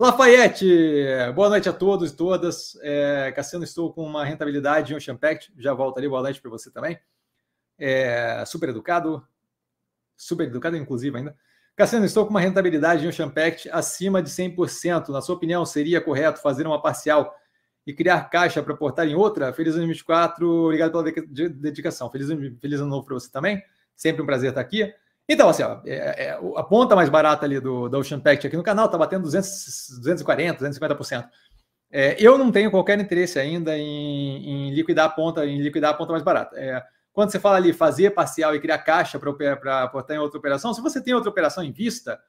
Lafayette, boa noite a todos e todas. É, Cassiano, estou com uma rentabilidade em Ocean Pact, já volto ali, boa noite para você também. É, super educado, super educado inclusive ainda. Cassiano, estou com uma rentabilidade em Ocean Pact acima de 100%. Na sua opinião, seria correto fazer uma parcial e criar caixa para aportar em outra? Feliz ano 2024, obrigado pela dedicação. Feliz, feliz ano novo para você também, sempre um prazer estar aqui. Então, assim, ó, é, é, a ponta mais barata ali do, do Ocean Pact aqui no canal está batendo 200, 240, 250%. É, eu não tenho qualquer interesse ainda em, em, liquidar a ponta, em liquidar a ponta mais barata. É, quando você fala ali fazer parcial e criar caixa para aportar em outra operação, se você tem outra operação em vista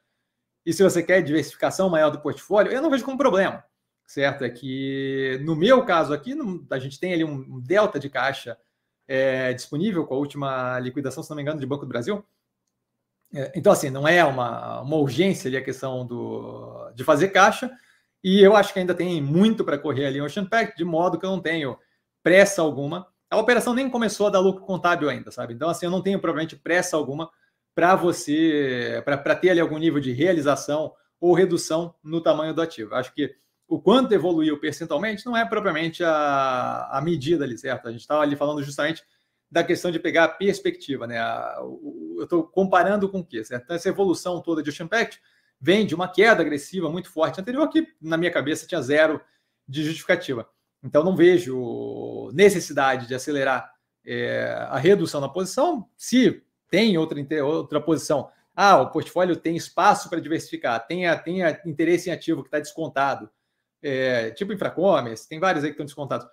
e se você quer diversificação maior do portfólio, eu não vejo como problema, certo? É que no meu caso aqui, a gente tem ali um delta de caixa é, disponível com a última liquidação, se não me engano, de Banco do Brasil. É, então, assim, não é uma, uma urgência ali a questão do, de fazer caixa, e eu acho que ainda tem muito para correr ali em Ocean Pact, de modo que eu não tenho pressa alguma. A operação nem começou a dar lucro contábil ainda, sabe? Então, assim, eu não tenho provavelmente pressa alguma para você, para ter ali algum nível de realização ou redução no tamanho do ativo. Acho que o quanto evoluiu percentualmente não é propriamente a, a medida ali, certo? A gente estava ali falando justamente da questão de pegar a perspectiva, né? eu estou comparando com o quê? Certo? Então, essa evolução toda de Ocean Pact vem de uma queda agressiva muito forte anterior, que na minha cabeça tinha zero de justificativa. Então, não vejo necessidade de acelerar é, a redução na posição. Se tem outra, outra posição, ah, o portfólio tem espaço para diversificar, tem, a, tem a interesse em ativo que está descontado, é, tipo infracommerce, tem vários aí que estão descontados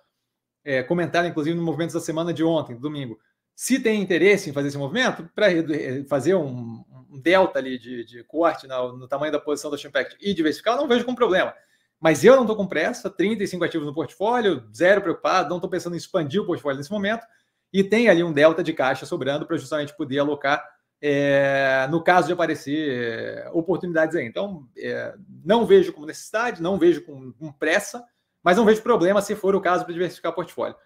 é, comentaram, inclusive, no movimento da semana de ontem, domingo. Se tem interesse em fazer esse movimento, para fazer um, um, delta ali de, de corte no, no, tamanho da posição da Chimpact e diversificar, eu não vejo como problema. Mas eu não estou com pressa, 35 ativos no portfólio, zero preocupado, não estou pensando em expandir o portfólio nesse momento, e tem ali um delta de caixa sobrando para justamente poder alocar é, no caso de aparecer é, oportunidades aí. Então, é, não vejo como necessidade, não vejo com, com pressa, mas não vejo problema se for o caso para diversificar o portfólio.